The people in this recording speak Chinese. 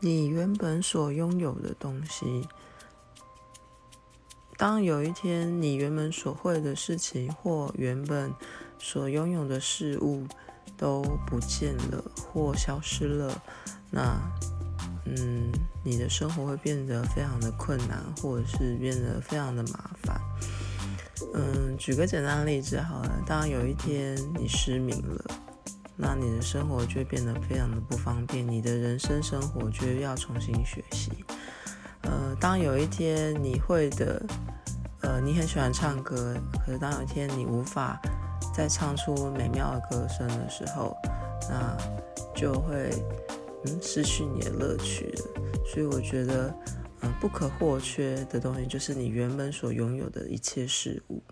你原本所拥有的东西。当有一天你原本所会的事情或原本所拥有的事物都不见了或消失了，那，嗯，你的生活会变得非常的困难，或者是变得非常的麻烦。嗯，举个简单的例子好了，当有一天你失明了，那你的生活就会变得非常的不方便，你的人生生活就要重新学习。呃，当有一天你会的。呃，你很喜欢唱歌，可是当有一天你无法再唱出美妙的歌声的时候，那就会嗯失去你的乐趣了。所以我觉得，嗯，不可或缺的东西就是你原本所拥有的一切事物。